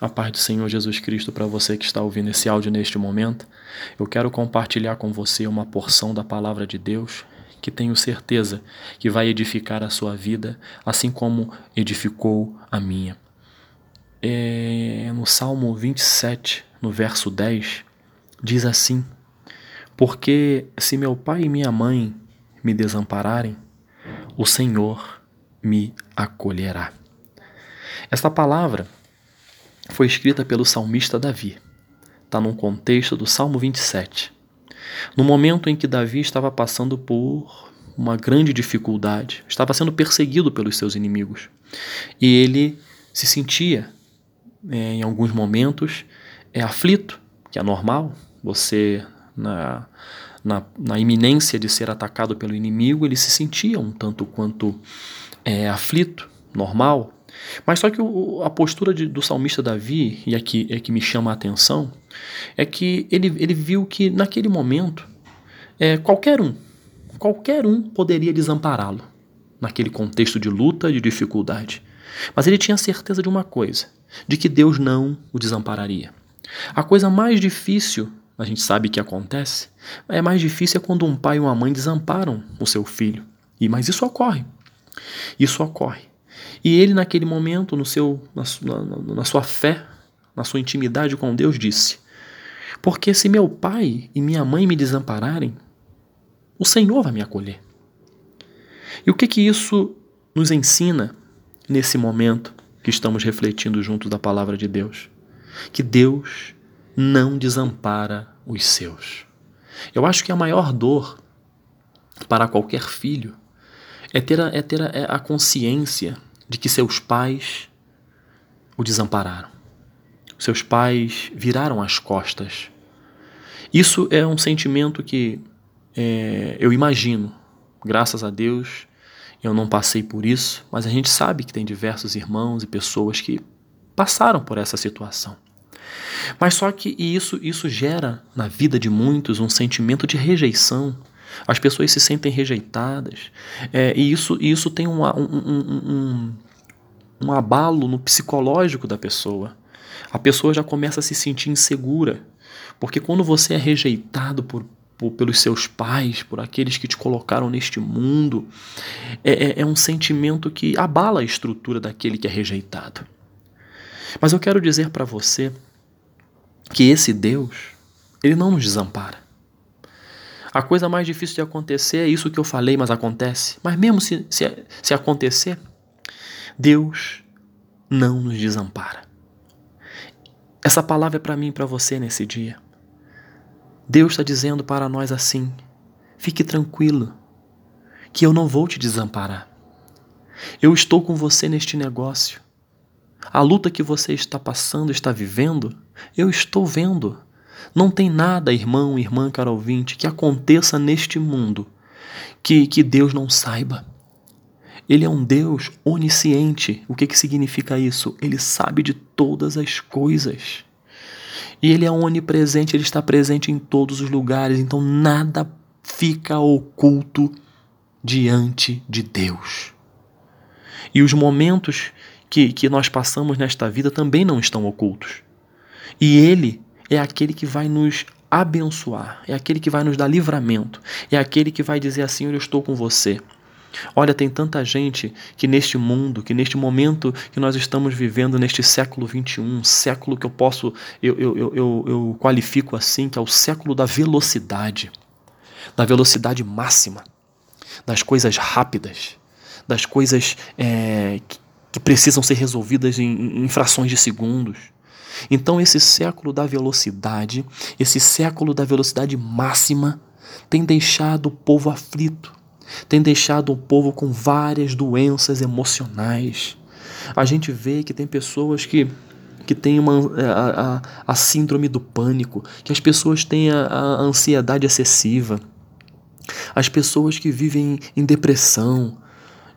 A paz do Senhor Jesus Cristo para você que está ouvindo esse áudio neste momento. Eu quero compartilhar com você uma porção da palavra de Deus que tenho certeza que vai edificar a sua vida, assim como edificou a minha. É, no Salmo 27, no verso 10, diz assim: Porque se meu pai e minha mãe me desampararem, o Senhor me acolherá. Esta palavra foi escrita pelo salmista Davi. Está num contexto do Salmo 27. No momento em que Davi estava passando por uma grande dificuldade, estava sendo perseguido pelos seus inimigos. E ele se sentia, é, em alguns momentos, é, aflito, que é normal, você, na, na, na, iminência de ser atacado pelo inimigo, ele se sentia um tanto quanto é, aflito, normal, mas só que o, a postura de, do salmista Davi, e aqui é que me chama a atenção, é que ele, ele viu que naquele momento é, qualquer um, qualquer um poderia desampará-lo naquele contexto de luta, de dificuldade. Mas ele tinha certeza de uma coisa, de que Deus não o desampararia. A coisa mais difícil, a gente sabe que acontece, é mais difícil é quando um pai e uma mãe desamparam o seu filho. E mas isso ocorre. Isso ocorre. E ele, naquele momento, no seu, na, na, na sua fé, na sua intimidade com Deus, disse: Porque se meu pai e minha mãe me desampararem, o Senhor vai me acolher. E o que que isso nos ensina nesse momento que estamos refletindo juntos da palavra de Deus? Que Deus não desampara os seus. Eu acho que a maior dor para qualquer filho é ter a, é ter a, é a consciência de que seus pais o desampararam. Seus pais viraram as costas. Isso é um sentimento que é, eu imagino. Graças a Deus eu não passei por isso, mas a gente sabe que tem diversos irmãos e pessoas que passaram por essa situação. Mas só que isso, isso gera na vida de muitos um sentimento de rejeição. As pessoas se sentem rejeitadas. É, e isso, isso tem um, um, um, um abalo no psicológico da pessoa. A pessoa já começa a se sentir insegura. Porque quando você é rejeitado por, por, pelos seus pais, por aqueles que te colocaram neste mundo, é, é, é um sentimento que abala a estrutura daquele que é rejeitado. Mas eu quero dizer para você que esse Deus, ele não nos desampara. A coisa mais difícil de acontecer é isso que eu falei, mas acontece. Mas mesmo se, se, se acontecer, Deus não nos desampara. Essa palavra é para mim e para você nesse dia. Deus está dizendo para nós assim: fique tranquilo, que eu não vou te desamparar. Eu estou com você neste negócio. A luta que você está passando, está vivendo, eu estou vendo. Não tem nada, irmão, irmã, caro ouvinte, que aconteça neste mundo que, que Deus não saiba. Ele é um Deus onisciente. O que, que significa isso? Ele sabe de todas as coisas. E ele é onipresente, ele está presente em todos os lugares, então nada fica oculto diante de Deus. E os momentos que, que nós passamos nesta vida também não estão ocultos. E Ele é aquele que vai nos abençoar, é aquele que vai nos dar livramento, é aquele que vai dizer assim: Eu estou com você. Olha, tem tanta gente que neste mundo, que neste momento que nós estamos vivendo, neste século 21, século que eu posso, eu, eu, eu, eu, eu qualifico assim, que é o século da velocidade, da velocidade máxima, das coisas rápidas, das coisas é, que, que precisam ser resolvidas em, em frações de segundos. Então, esse século da velocidade, esse século da velocidade máxima, tem deixado o povo aflito, tem deixado o povo com várias doenças emocionais. A gente vê que tem pessoas que que têm uma, a, a, a síndrome do pânico, que as pessoas têm a, a ansiedade excessiva, as pessoas que vivem em depressão,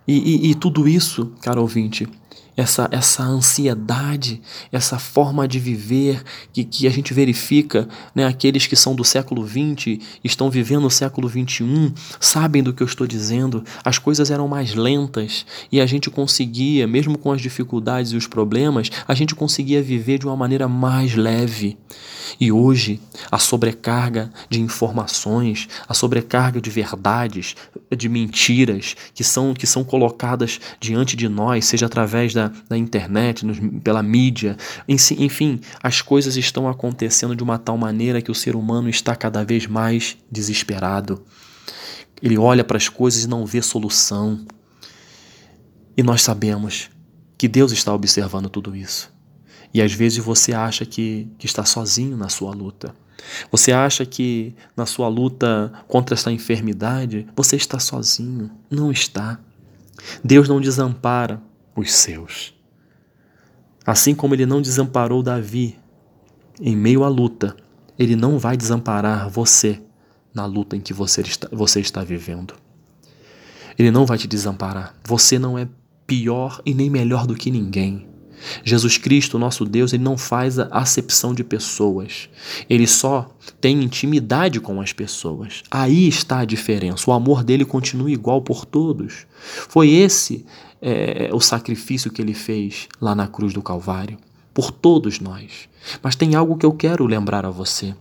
e, e, e tudo isso, caro ouvinte, essa, essa ansiedade, essa forma de viver que, que a gente verifica, né, aqueles que são do século XX, estão vivendo no século XXI, sabem do que eu estou dizendo. As coisas eram mais lentas e a gente conseguia, mesmo com as dificuldades e os problemas, a gente conseguia viver de uma maneira mais leve. E hoje, a sobrecarga de informações, a sobrecarga de verdades, de mentiras que são, que são colocadas diante de nós, seja através da, da internet, nos, pela mídia, enfim, as coisas estão acontecendo de uma tal maneira que o ser humano está cada vez mais desesperado. Ele olha para as coisas e não vê solução. E nós sabemos que Deus está observando tudo isso. E às vezes você acha que, que está sozinho na sua luta. Você acha que na sua luta contra essa enfermidade você está sozinho. Não está. Deus não desampara os seus. Assim como ele não desamparou Davi em meio à luta, ele não vai desamparar você na luta em que você está, você está vivendo. Ele não vai te desamparar. Você não é pior e nem melhor do que ninguém. Jesus Cristo, nosso Deus, ele não faz a acepção de pessoas. Ele só tem intimidade com as pessoas. Aí está a diferença. O amor dele continua igual por todos. Foi esse é, o sacrifício que ele fez lá na cruz do Calvário, por todos nós. Mas tem algo que eu quero lembrar a você: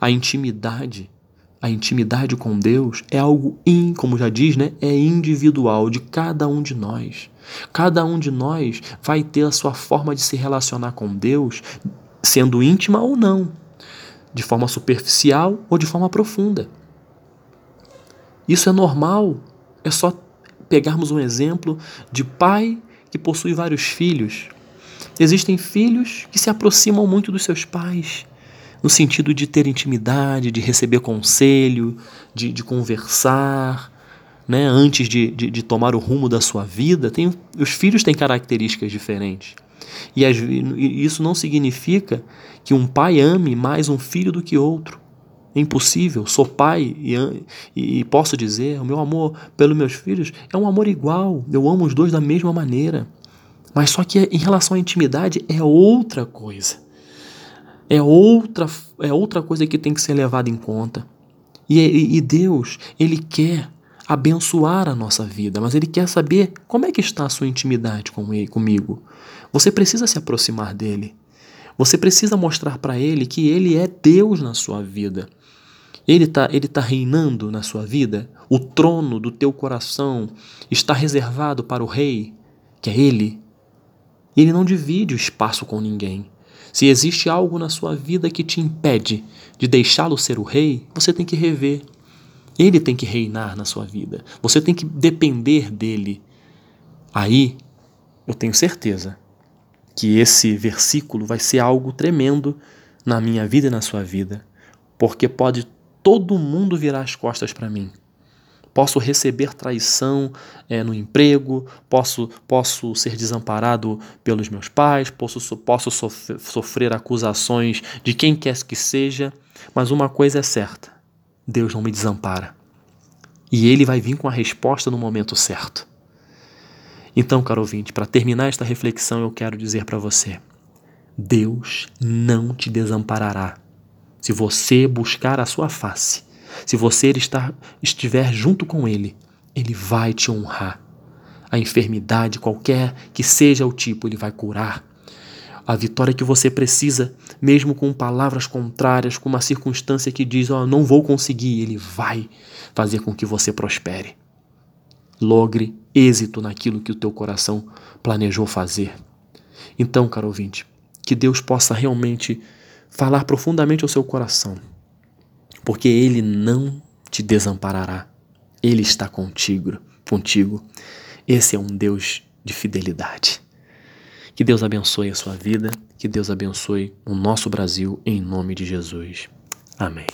a intimidade a intimidade com Deus é algo, in, como já diz, né? é individual de cada um de nós. Cada um de nós vai ter a sua forma de se relacionar com Deus, sendo íntima ou não, de forma superficial ou de forma profunda. Isso é normal. É só pegarmos um exemplo de pai que possui vários filhos. Existem filhos que se aproximam muito dos seus pais no sentido de ter intimidade, de receber conselho, de, de conversar, né? antes de, de, de, tomar o rumo da sua vida. Tem, os filhos têm características diferentes. E, as, isso não significa que um pai ame mais um filho do que outro. É impossível. Sou pai e, e, e posso dizer: o meu amor pelos meus filhos é um amor igual. Eu amo os dois da mesma maneira. Mas só que em relação à intimidade é outra coisa é outra, é outra coisa que tem que ser levada em conta. E, e, Deus, Ele quer abençoar a nossa vida, mas Ele quer saber como é que está a sua intimidade com ele, comigo. Você precisa se aproximar dEle. Você precisa mostrar para Ele que Ele é Deus na sua vida. Ele está ele tá reinando na sua vida. O trono do teu coração está reservado para o Rei, que é Ele. Ele não divide o espaço com ninguém. Se existe algo na sua vida que te impede de deixá-lo ser o rei, você tem que rever. Ele tem que reinar na sua vida. Você tem que depender dele. Aí, eu tenho certeza que esse versículo vai ser algo tremendo na minha vida e na sua vida, porque pode todo mundo virar as costas para mim posso receber traição é, no emprego, posso, posso ser desamparado pelos meus pais, posso, posso sofrer, sofrer acusações de quem quer que seja, mas uma coisa é certa: Deus não me desampara. E Ele vai vir com a resposta no momento certo. Então, caro ouvinte, para terminar esta reflexão, eu quero dizer para você: Deus não te desamparará se você buscar a sua face se você estar, estiver junto com Ele, Ele vai te honrar. A enfermidade, qualquer que seja o tipo, Ele vai curar. A vitória que você precisa, mesmo com palavras contrárias, com uma circunstância que diz, ó, oh, não vou conseguir, Ele vai fazer com que você prospere. Logre êxito naquilo que o teu coração planejou fazer. Então, caro ouvinte, que Deus possa realmente falar profundamente ao seu coração porque Ele não te desamparará. Ele está contigo, contigo. Esse é um Deus de fidelidade. Que Deus abençoe a sua vida, que Deus abençoe o nosso Brasil, em nome de Jesus. Amém.